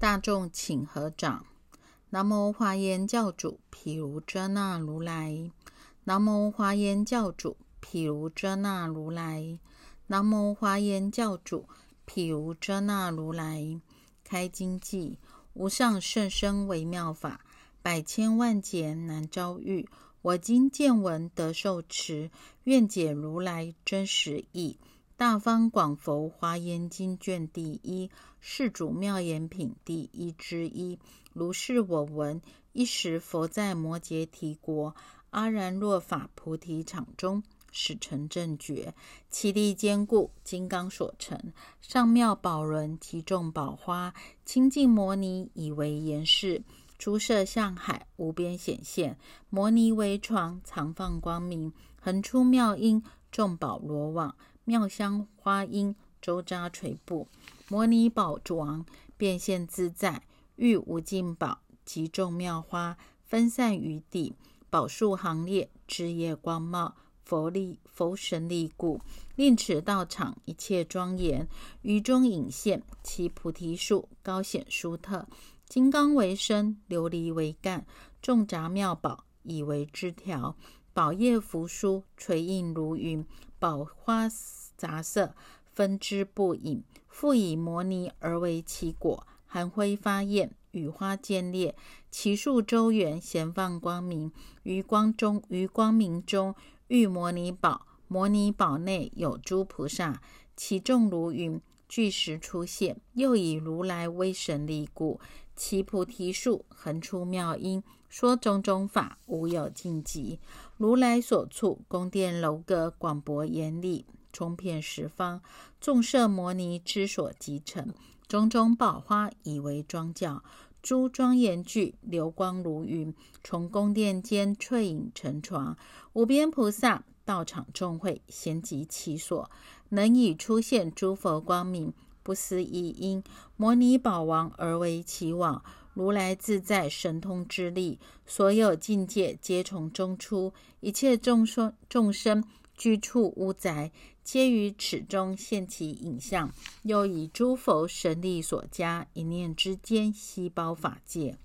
大众请合掌。南无华严教主毗卢遮那如来。南无华严教主毗卢遮那如来。南无华严教主毗卢遮那如来。开经偈：无上甚深微妙法，百千万劫难遭遇。我今见闻得受持，愿解如来真实义。大方广佛华严经卷第一，世主妙言品第一之一。如是我闻。一时佛在摩羯提国阿然若法菩提场中，使成正觉，其地坚固，金刚所成。上妙宝轮，其众宝花，清净摩尼以为严饰。诸色向海，无边显现。摩尼为床，藏放光明，横出妙音，众宝罗网。妙香花音周匝垂布，摩尼宝珠王变现自在，玉无尽宝集众妙花分散于地，宝树行列枝叶光茂，佛力佛神力故，令此道场一切庄严。于中隐现其菩提树，高显殊特，金刚为身，琉璃为干，众杂妙宝以为枝条，宝叶扶疏垂映如云，宝花。杂色分枝不隐，复以摩尼而为其果，含辉发焰，雨花渐裂，其树周圆，咸放光明。于光中，于光明中，遇摩尼宝。摩尼宝内有诸菩萨，其众如云，具时出现。又以如来威神力故，其菩提树横出妙音，说种种法，无有尽极。如来所处宫殿楼阁，广博严丽。充遍十方，众摄摩尼之所集成，种种宝花以为庄教，诸庄严具流光如云，从宫殿间翠影成床，无边菩萨道场众会，咸集其所，能以出现诸佛光明，不思议因，摩尼宝王而为其网，如来自在神通之力，所有境界皆从中出，一切众生众生居处屋宅。皆于此中现其影像，又以诸佛神力所加，一念之间悉包法界。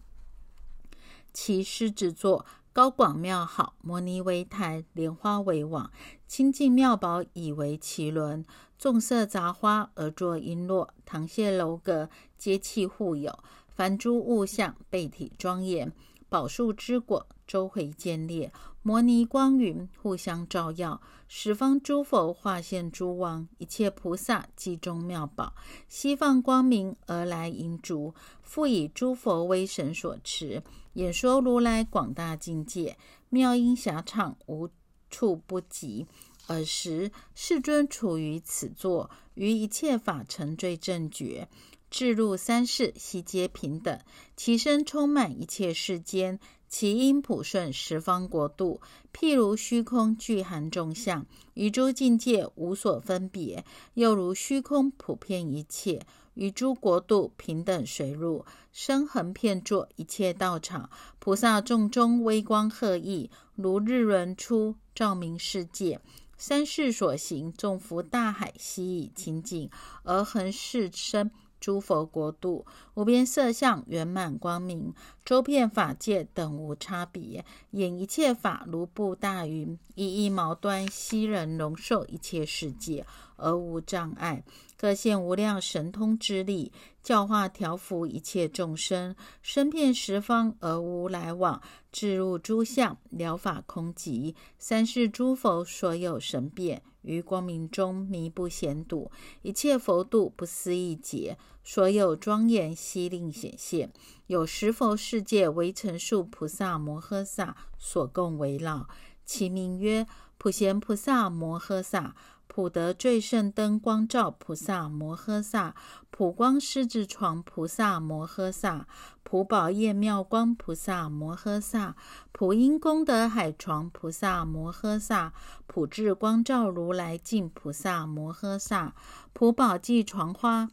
其狮子座高广妙好，摩尼为台，莲花为网，清净妙宝以为其轮，众色杂花而作璎珞，堂榭楼阁皆器护有，凡诸物象备体庄严，宝树之果周回见列。摩尼光云互相照耀，十方诸佛化现诸王，一切菩萨集中妙宝，西放光明而来迎烛，复以诸佛威神所持，演说如来广大境界，妙音遐畅，无处不及。尔时世尊处于此座，于一切法成最正觉，至入三世悉皆平等，其身充满一切世间。其因普顺十方国度，譬如虚空具含众相，与诸境界无所分别；又如虚空普遍一切，与诸国度平等随入，生横遍作一切道场。菩萨众中微光赫熠，如日轮出，照明世界。三世所行，众福大海，悉以清净而恒世身。诸佛国度无边色相圆满光明，周遍法界等无差别，演一切法如布大云，一一毛端悉人容受一切世界而无障碍，各现无量神通之力，教化调伏一切众生，身遍十方而无来往，置入诸相了法空寂，三世诸佛所有神变。于光明中弥不显睹，一切佛度不思议劫，所有庄严悉令显现。有十佛世界为成数菩萨摩诃萨所共围绕，其名曰普贤菩萨摩诃萨。普德最胜灯光照菩萨摩诃萨，普光狮子床菩萨摩诃萨，普宝业妙光菩萨摩诃萨，普音功德海床菩萨摩诃萨，普智光照如来境菩萨摩诃萨，普宝髻床花。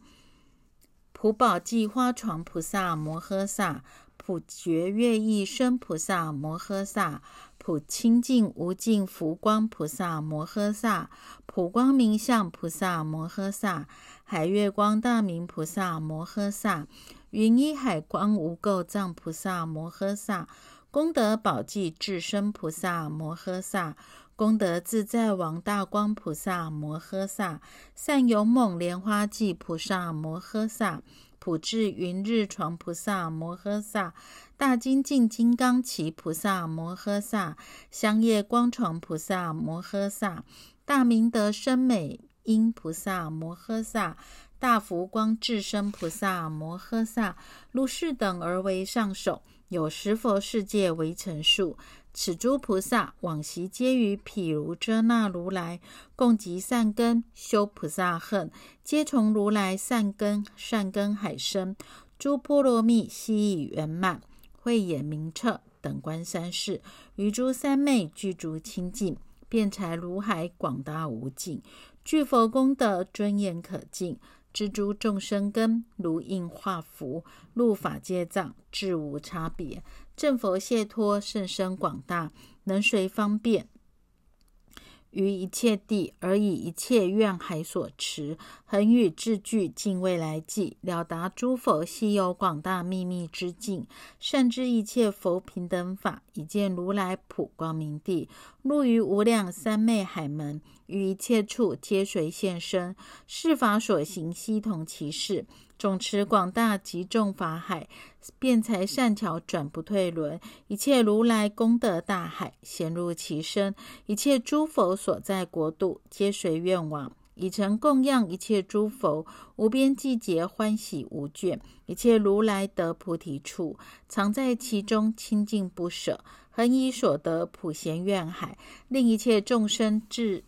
普宝髻花床菩萨摩诃萨，普觉乐意身菩萨摩诃萨，普清净无尽福光菩萨摩诃萨，普光明相菩萨摩诃萨，海月光大明菩萨摩诃萨，云依海光无垢藏菩萨摩诃萨，功德宝济智身菩萨摩诃萨，功德自在王大光菩萨摩诃萨，善勇猛莲花记菩萨摩诃萨。普智云日床菩萨摩诃萨，大精进金刚齐菩萨摩诃萨，香叶光床菩萨摩诃萨，大明德深美音菩萨摩诃萨，大福光智身菩萨摩诃萨，如是等而为上首，有十佛世界为成数。此诸菩萨往昔皆于毗卢遮那如来共集善根修菩萨恨，皆从如来善根善根海生，诸波罗蜜悉已圆满，慧眼明彻，等观三世，于诸三昧具足清净，辩才如海广大无尽，具佛功德尊严可敬。蜘蛛众生根如印化符，入法界藏，至无差别。正佛解脱甚深广大，能随方便。于一切地，而以一切愿海所持，恒与智具尽未来际，了达诸佛悉有广大秘密之境，善知一切佛平等法，以见如来普光明地，入于无量三昧海门，于一切处皆随现身，是法所行悉同其事。总持广大极众法海，辩才善巧转不退轮，一切如来功德大海，显入其身。一切诸佛所在国度，皆随愿往，以成供养一切诸佛，无边际劫欢喜无倦。一切如来得菩提处，常在其中清净不舍，恒以所得普贤愿海，令一切众生至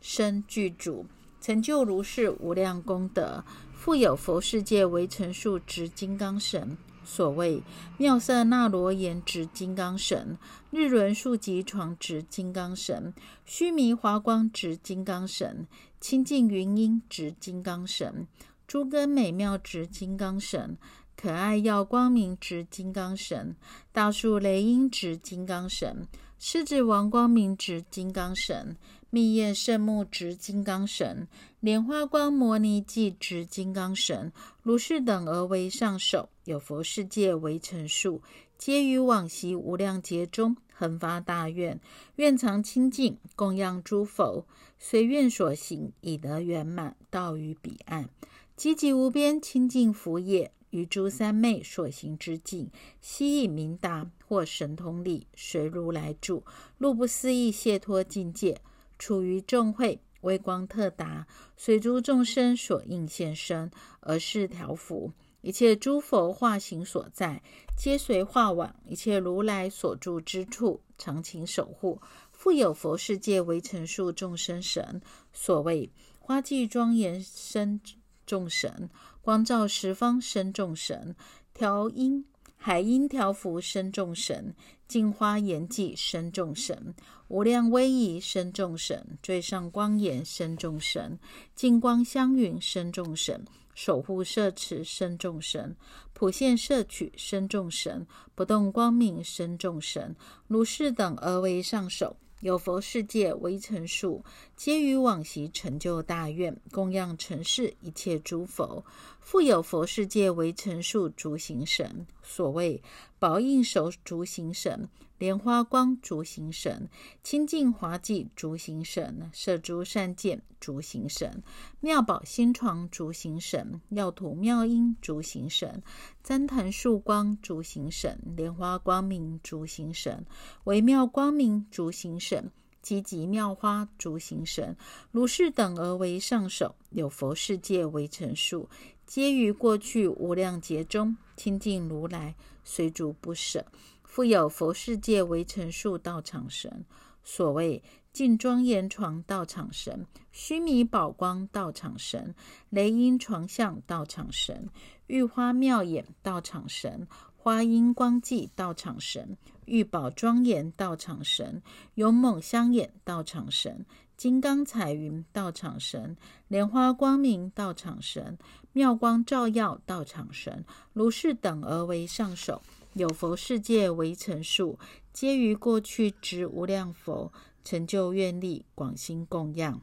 身具足，成就如是无量功德。复有佛世界为成数执金刚神，所谓妙色那罗延执金刚神，日轮数级床执金刚神，须弥华光执金刚神，清净云音执金刚神，诸根美妙执金刚神，可爱耀光明执金刚神，大树雷音执金刚神，狮子王光明执金刚神。密叶圣木执金刚神，莲花光摩尼髻执金刚神，如是等而为上首，有佛世界为成数，皆于往昔无量劫中恒发大愿，愿常清净供养诸佛，随愿所行，以得圆满，到于彼岸，积极无边清净福业，于诸三昧所行之境，悉以明达或神通力，随如来住，入不思议解脱境界。处于众会，微光特达，随诸众生所应现身，而是调伏一切诸佛化形所在，皆随化往一切如来所住之处，常勤守护。复有佛世界为成数众生神，所谓花季庄严身众神，光照十方身众神，调音。海音调伏身众神，净花严寂身众神，无量威仪身众神，最上光严身众神，净光香云身众神，守护摄持身众神，普现摄取身众神，不动光明身众神，如是等而为上首。有佛世界为成数，皆于往昔成就大愿，供养尘世一切诸佛。复有佛世界为成数诸行神，所谓宝应手足行神、莲花光足行神、清净华髻足行神、摄诸善见足行神、妙宝心床足行神、药土妙音足行神、旃檀树光足行神、莲花光明足行神、微妙光明足行神。积极妙花诸行神，如是等而为上首，有佛世界为成数，皆于过去无量劫中清净如来，随逐不舍。复有佛世界为成数道场神，所谓净庄严床道场神、须弥宝光道场神、雷音床相道场神、玉花妙眼道场神。花音光寂道场神，玉宝庄严道场神，勇猛香眼道场神，金刚彩云道场神，莲花光明道场神，妙光照耀道场神，如是等而为上首。有佛世界为成数，皆于过去之无量佛成就愿力，广心供养。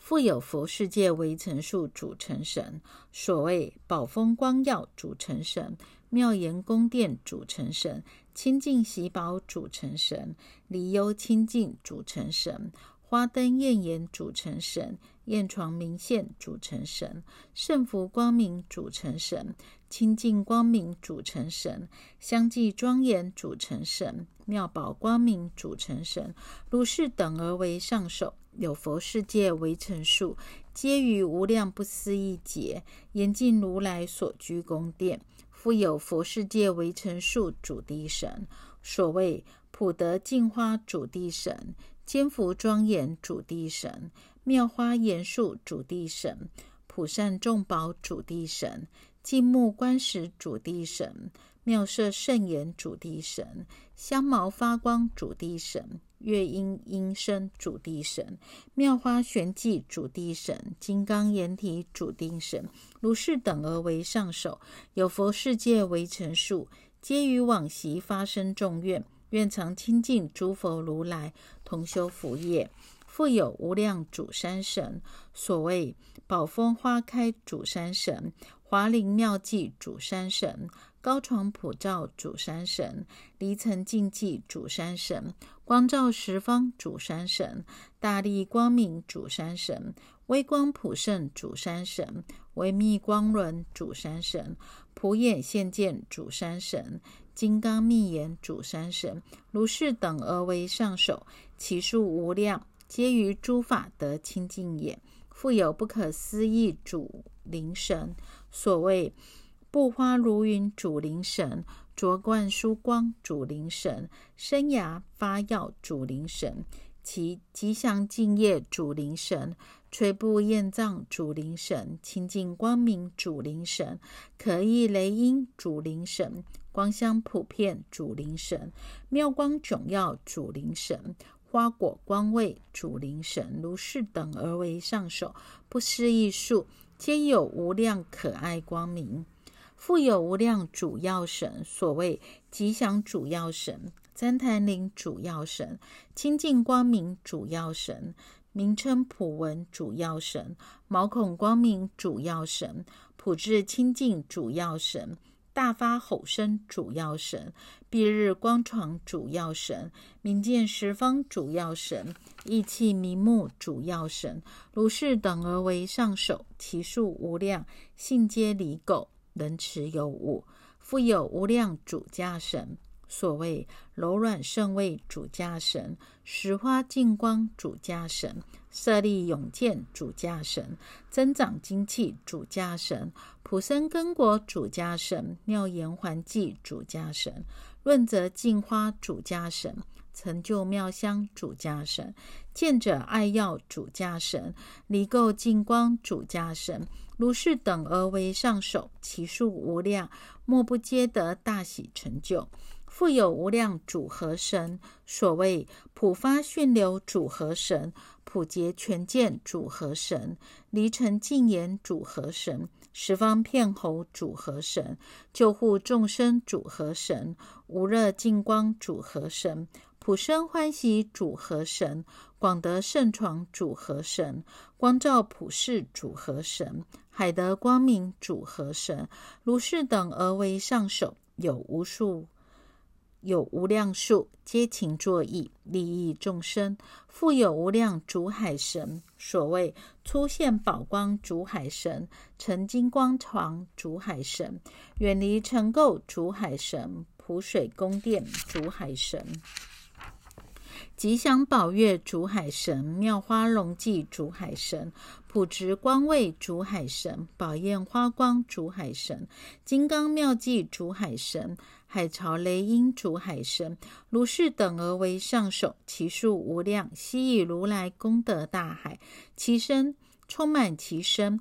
复有佛世界为成数主成神，所谓宝峰光耀主成神，妙严宫殿主成神，清净喜宝主成神，离忧清净主成神，花灯艳颜主成神，燕床明现主成神，圣福光明主成神。清净光明主成神，相继庄严主成神，妙宝光明主成神，如是等而为上首，有佛世界为成数，皆于无量不思议劫，严禁如来所居宫殿。复有佛世界为成数主地神，所谓普德净花主地神，坚福庄严主地神，妙花严树主地神，普善众宝主地神。净目观时主地神，妙色圣言主地神，香毛发光主地神，月音音声主地神，妙花玄寂主地神，金刚眼体主地神，如是等而为上首。有佛世界为成数，皆于往昔发生众愿，愿常亲近诸佛如来，同修福业。复有无量主山神，所谓宝峰花开主山神。华林妙计主山神，高床普照主山神，离层净寂主山神，光照十方主山神，大力光明主山神，微光普胜主山神，微密光轮主山神，普眼现见主山神，金刚密言主山神，如是等而为上首，其数无量，皆于诸法得清净也。复有不可思议主灵神。所谓布花如云主灵神，卓冠殊光主灵神，生涯发耀主灵神，其吉祥敬业主灵神，吹布焰藏主灵神，清净光明主灵神，可意雷音主灵神，光香普遍主灵神，妙光迥耀主灵神，花果光味主灵神，如是等而为上首，不思议数。皆有无量可爱光明，富有无量主要神。所谓吉祥主要神、旃檀林主要神、清净光明主要神，名称普文主要神、毛孔光明主要神、普智清净主要神、大发吼声主要神、蔽日光床主要神、明见十方主要神、意气明目主要神，如是等而为上首，其数无量，性皆离垢，能持有物。复有无量主家神，所谓柔软圣位主家神、石花净光主家神、色力永健主家神、增长精气主家神、普生根果主家神、妙言还记主家神、润泽净花主家神、成就妙香主家神、见者爱药主家神、离垢净光主家神，如是等而为上首，其数无量，莫不皆得大喜成就。复有无量主和神，所谓普发训流主和神、普结全见主和神、离尘净言主和神、十方片侯主和神、救护众生主和神、无热净光主和神、普生欢喜主和神、广德圣床主和神、光照普世主和神、海德光明主和神，如是等而为上首，有无数。有无量数，皆勤作意，利益众生。复有无量主海神，所谓出现宝光主海神，成金光床主海神，远离尘垢主海神，普水宫殿主海神。吉祥宝月主海神，妙花龙髻主海神，普直光位主海神，宝焰花光主海神，金刚妙计主海神，海潮雷音主海神，如是等而为上首，其数无量，悉以如来功德大海，其身充满其身。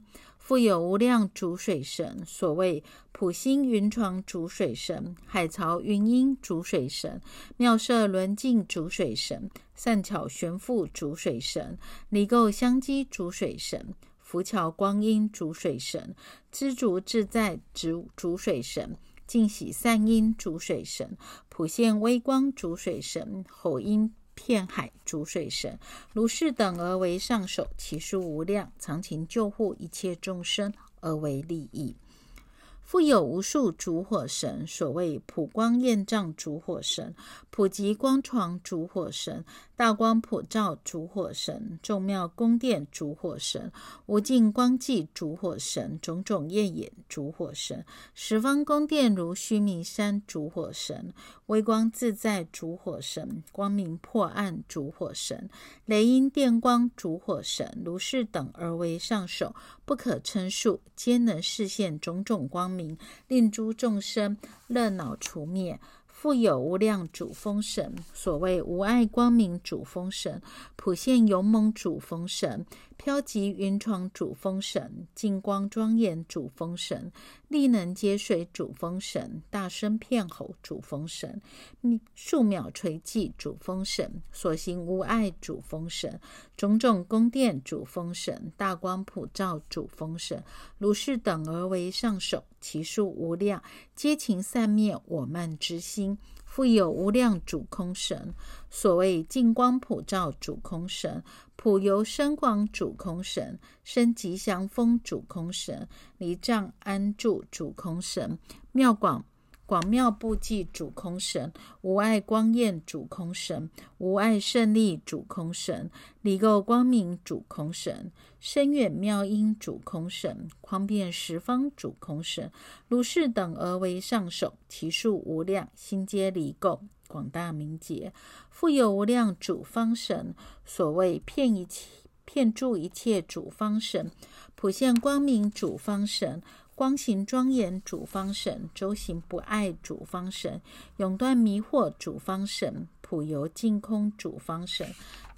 复有无量主水神，所谓普星云床主水神、海潮云音主水神、妙色轮镜主水神、善巧悬复主水神、离垢相机主水神、福巧光阴主水神、知足自在主主水神、净喜善音主水神，普现微光主水神，吼音片海主水神，如是等而为上首，其数无量，常勤救护一切众生而为利益。复有无数烛火神，所谓普光焰障烛火神、普及光床烛火神、大光普照烛火神、众妙宫殿烛火神、无尽光际烛火神、种种焰眼烛火神、十方宫殿如须弥山烛火神、微光自在烛火神、光明破暗烛火神、雷音电光烛火神，如是等而为上首，不可称数，皆能示现种种光明。令诸众生热恼除灭。富有无量主风神，所谓无碍光明主风神、普现勇猛主风神、飘极云床主风神、净光庄严主风神、力能接水主风神、大声片吼主风神、数秒垂寂主风神、所行无碍主风神、种种宫殿主风神、大光普照主风神，如是等而为上首，其数无量，皆勤散灭我慢之心。富有无量主空神，所谓净光普照主空神、普游深广主空神、生吉祥风主空神、离障安住主空神、妙广。广妙布济主空神，无碍光焰主空神，无碍胜利主空神，离垢光明主空神，深远妙音主空神，宽遍十方主空神，如是等而为上首，其数无量，心皆离垢，广大明洁，复有无量主方神，所谓骗一切骗住一切主方神，普现光明主方神。光行庄严主方神，周行不爱主方神，永断迷惑主方神，普游净空主方神，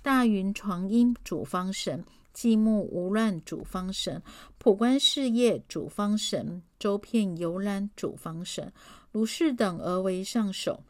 大云床音主方神，寂目无乱主方神，普观事业主方神，周遍游览主方神，如是等而为上首。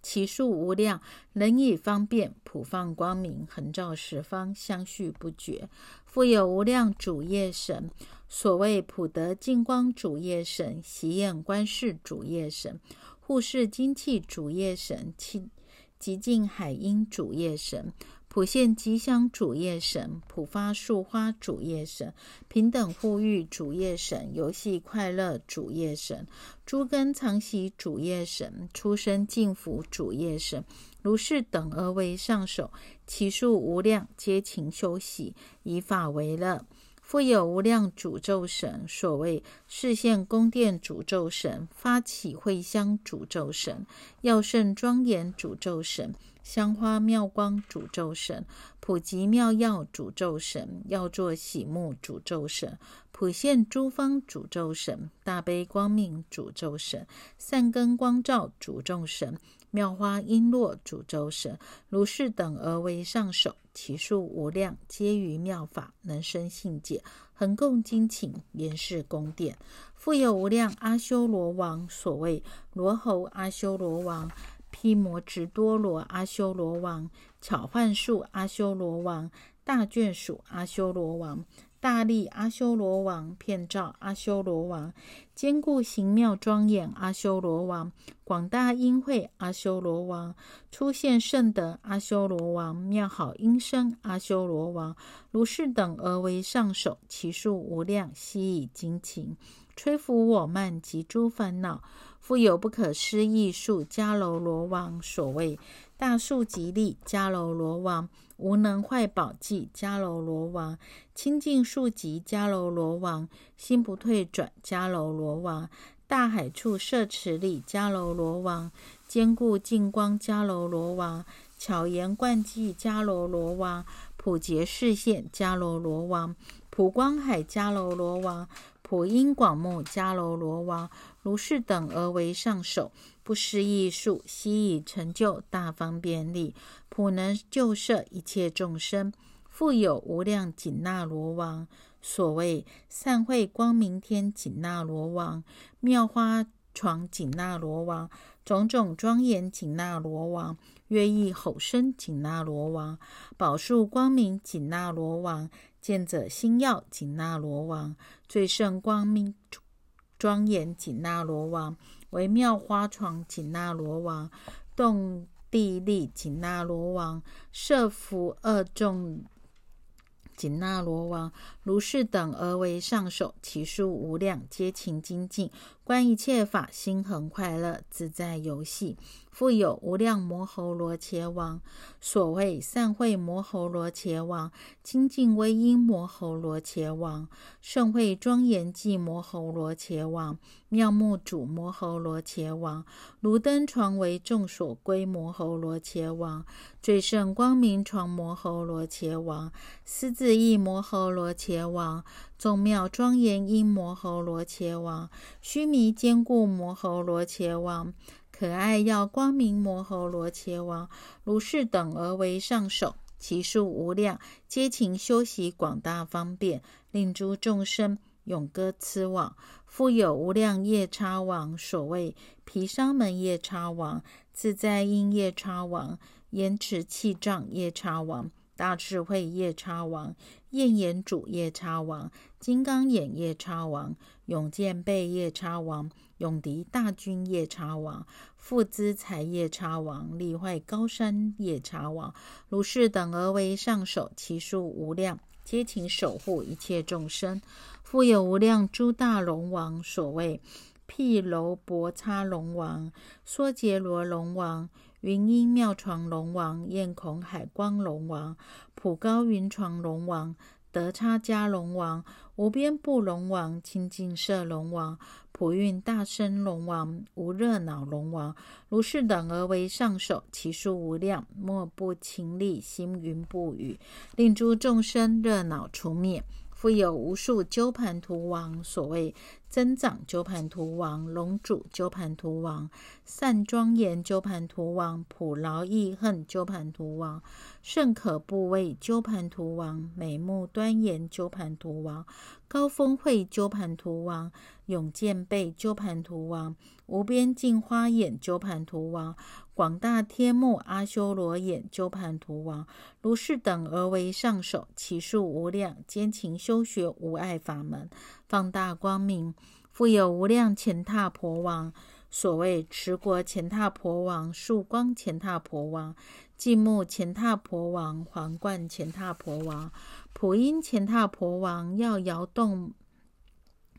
其数无量，能以方便普放光明，横照十方，相续不绝。复有无量主业神，所谓普德净光主业神、喜宴观世主业神、护世精气主业神、极极尽海音主业神。普现吉祥主业神，普发树花主业神，平等护育主业神，游戏快乐主业神，诸根常喜主业神，出生净福主业神，如是等而为上首，其数无量，皆勤修习，以法为乐。复有无量诅咒神，所谓视现宫殿诅咒神，发起会香诅咒神，药圣庄严诅咒神。香花妙光诅咒神，普及妙药诅咒神，要作喜目诅咒神，普现诸方诅咒神，大悲光明诅咒神，善根光照诅咒神，妙花璎珞诅咒神，如是等而为上首，其数无量，皆于妙法能生信解，恒共精勤，严饰宫殿，复有无量阿修罗王，所谓罗喉阿修罗王。毗摩直多罗阿修罗王、巧幻术阿修罗王、大眷属阿修罗王、大力阿修罗王、片照阿修罗王、坚固形妙庄严阿修罗王、广大音慧阿修罗王、出现圣德阿修罗王、妙好音声阿修罗王，如是等而为上首，其数无量，悉以精勤，吹拂我慢及诸烦恼。复有不可思议数迦楼罗王，所谓大数吉利迦楼罗王，无能坏宝济迦楼罗王，清净数极迦楼罗王，心不退转迦楼罗王，大海处摄持力迦楼罗王，坚固净光迦楼罗王，巧言灌记迦楼罗王，普结视线迦楼罗王，普光海迦楼罗王。普音广目迦楼罗王，如是等而为上首，不思议数，悉以成就大方便利，普能救摄一切众生。复有无量紧那罗王，所谓善会光明天紧那罗王，妙花床紧那罗王，种种庄严紧那罗王，乐意吼声紧那罗王，宝树光明紧那罗王。见者心要紧那罗王，最胜光明庄严紧那罗王，惟妙花床紧那罗王，动地利紧那罗王，设伏二众。紧那罗王如是等而为上首，其数无量，皆勤精进，观一切法，心恒快乐，自在游戏。复有无量摩喉罗伽王，所谓善会摩喉罗伽王，精进威音摩喉罗伽王，盛会庄严寂摩喉罗伽王，妙目主摩喉罗伽王，如灯床为众所归摩喉罗伽王，最胜光明床摩喉罗伽王，狮子意摩喉罗伽王，众妙庄严音摩喉罗伽王，须弥坚固摩喉罗伽王。可爱要光明摩诃罗伽王，如是等而为上首，其数无量，皆勤修习广大方便，令诸众生永歌此往。复有无量夜叉王，所谓毗沙门夜叉王、自在音夜叉王、延迟气障夜叉王、大智慧夜叉王、焰眼主夜叉王、金刚眼夜叉王、永见背夜叉王。永敌大军夜叉王，富资财夜叉王，力坏高山夜叉王，如是等而为上首，其数无量，皆请守护一切众生。复有无量诸大龙王，所谓毗楼婆叉龙王、梭竭罗龙王、云音妙床龙王、焰孔海光龙王、普高云床龙王、德叉迦龙王、无边布龙王、清净色龙王。普运大身龙王、无热恼龙王，如是等而为上首，其数无量，莫不勤力，心云不语，令诸众生热恼除灭。复有无数鸠盘荼王，所谓增长鸠盘荼王、龙主鸠盘荼王、善庄严鸠盘荼王、普劳意恨鸠盘荼王、甚可怖畏鸠盘荼王、美目端严鸠盘荼王、高峰会鸠盘荼王、永健背鸠盘荼王、无边净花眼鸠盘荼王。广大天目阿修罗眼鸠盘荼王，如是等而为上首，其数无量，兼勤修学无碍法门，放大光明。复有无量乾闼婆王，所谓持国乾闼婆王、树光乾闼婆王、寂目乾闼婆王、皇冠乾闼婆王、普音乾闼婆王，要摇动。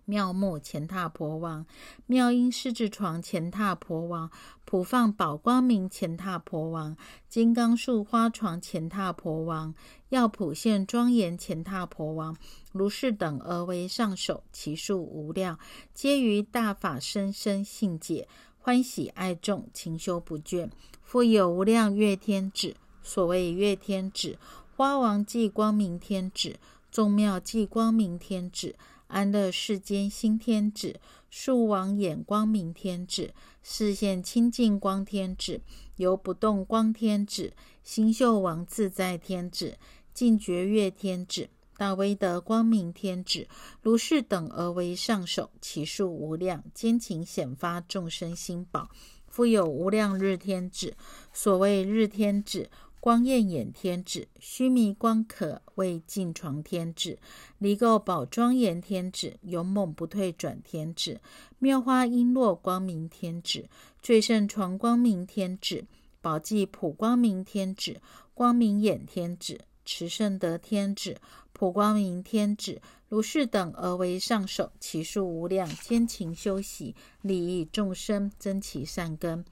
妙木前踏婆王，妙音狮子床前踏婆王，普放宝光明前踏婆王，金刚树花床前踏婆王，要普现庄严前踏婆王，如是等而为上首，其数无量，皆于大法深深信解，欢喜爱众，勤修不倦。复有无量月天子，所谓月天子，花王即光明天子，众妙即光明天子。安乐世间新天子，树王眼光明天子，视现清净光天子，由不动光天子，星宿王自在天子，净觉月天子，大威德光明天子，如是等而为上首，其数无量，坚勤显发众生心宝。复有无量日天子，所谓日天子。光焰眼天子，须弥光可为净床天子，离垢宝庄严天子，勇猛不退转天子，妙花璎珞光明天子，最胜床光明天子，宝髻普光明天子，光明眼天子，持圣德天子，普光明天子，如是等而为上首，其数无量，坚勤修习，利益众生，增其善根。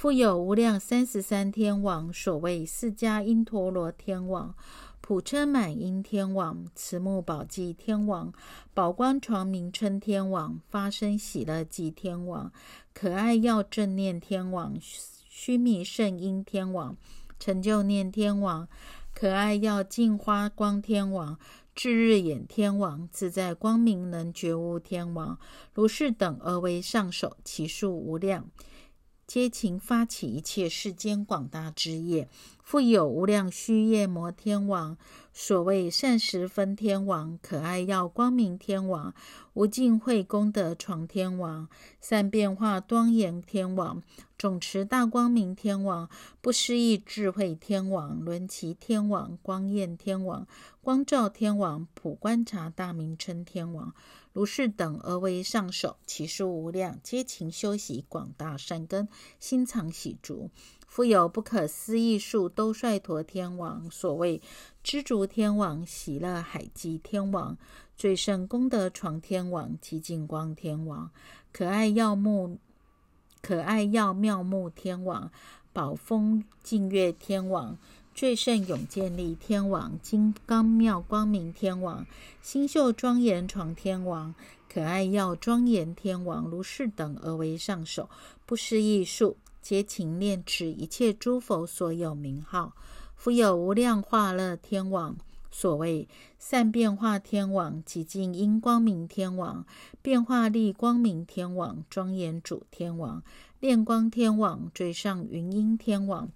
复有无量三十三天王，所谓释迦因陀罗天王、普车满因天王、慈目宝髻天王、宝光床明春天王、发生喜乐寂天王、可爱要正念天王、须弥圣音天王、成就念天王、可爱要净花光天王、智日眼天王、自在光明能觉悟天王，如是等而为上首，其数无量。皆勤发起一切世间广大之业，复有无量虚夜摩天王，所谓善十分天王，可爱耀光明天王，无尽慧功德床天王，善变化庄严天王，总持大光明天王，不思议智慧天王，轮齐天王，光焰天王，光照天王，普观察大名称天王，如是等而为上首，其数无量，皆勤修习广大善根，心常喜足。复有不可思议数兜率陀天王，所谓知足天王、喜乐海寂天王、最胜功德床天王、极净光天王、可爱耀目、可爱耀妙目天王、宝峰净月天王、最胜永建立天王、金刚妙光明天王、星宿庄严床天王、可爱耀庄严天王，如是等而为上首，不思议数。皆勤念持一切诸佛所有名号，复有无量化乐天王，所谓善变化天王、极尽因光明天王、变化力光明天王、庄严主天王、炼光天王、最上云音天王、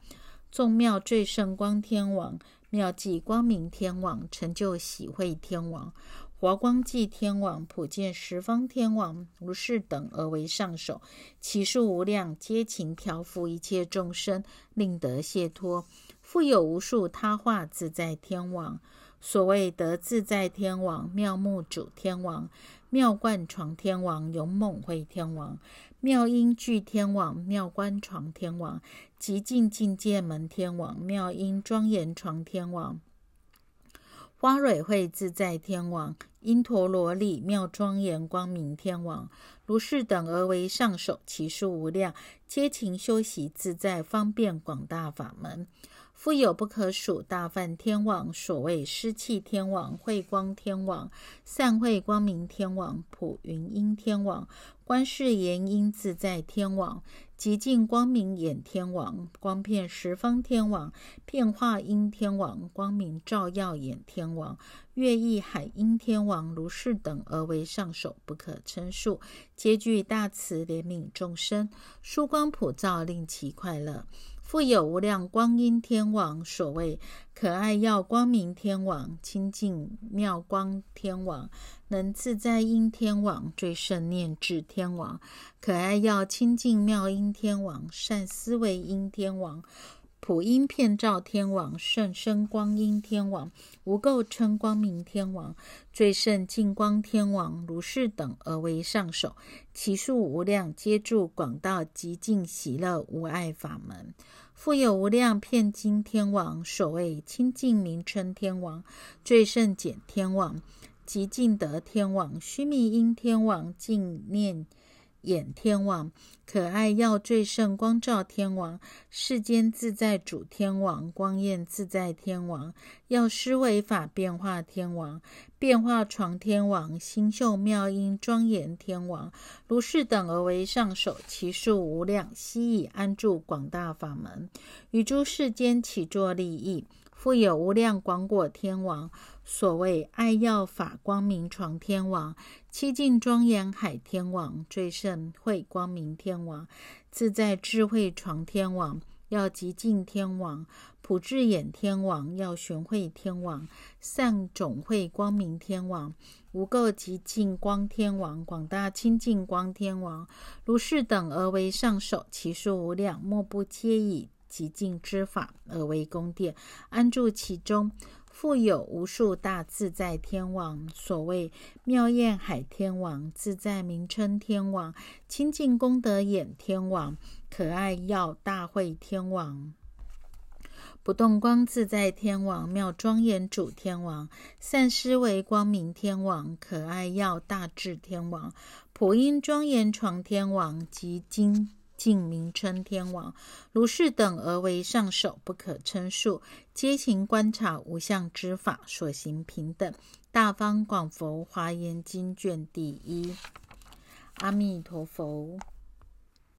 众妙最胜光天王、妙计光明天王、成就喜会天王。华光际天王、普见十方天王，如是等而为上首，其数无量，皆勤调伏一切众生，令得解脱。复有无数他化自在天王，所谓得自在天王、妙目主天王、妙冠床天王、勇猛会天王、妙音具天王、妙观床天王、极尽境界门天王、妙音庄严床天王。花蕊会自在天王、因陀罗利妙庄严光明天王，如是等而为上首，其数无量，皆勤修习自在方便广大法门。复有不可数大梵天王，所谓湿气天王、慧光天王、散会光明天王、普云音天王、观世言音自在天王。极尽光明眼天王，光遍十方天王，变化音天王，光明照耀眼天王，月意海音天王，如是等而为上首，不可称数，皆具大慈怜悯众生，殊光普照，令其快乐。富有无量光阴天王，所谓可爱要光明天王，清净妙光天王，能自在音天王，最胜念智天王，可爱要清净妙音天王，善思维音天王。普音片照天王，圣生光阴天王，无垢称光明天王，最胜净光天王，如是等而为上首，其数无量，皆住广大极尽喜乐无碍法门。复有无量片金天王，所谓清净名称天王，最胜简天王，极尽德天王，须弥音天王，净念。眼天王，可爱耀最胜光照天王，世间自在主天王，光焰自在天王，药师为法变化天王，变化床天王，星宿妙音庄严天王，如是等而为上首，其数无量，悉以安住广大法门，与诸世间起作利益。复有无量广果天王，所谓爱耀法光明床天王，七境庄严海天王，最胜慧光明天王，自在智慧床天王，要极净天王，普智眼天王，要玄慧天王，善种慧光明天王，无垢极净光天王，广大清净光天王，如是等而为上首，其数无量，莫不皆以。极尽之法而为宫殿，安住其中，复有无数大自在天王，所谓妙焰海天王、自在名称天王、清净功德眼天王、可爱耀大会天王、不动光自在天王、妙庄严主天王、善思维光明天王、可爱耀大智天王、普音庄严床天王及经。敬名称天王，如是等而为上首，不可称数，皆行观察无相之法，所行平等。大方广佛华严经卷第一。阿弥陀佛。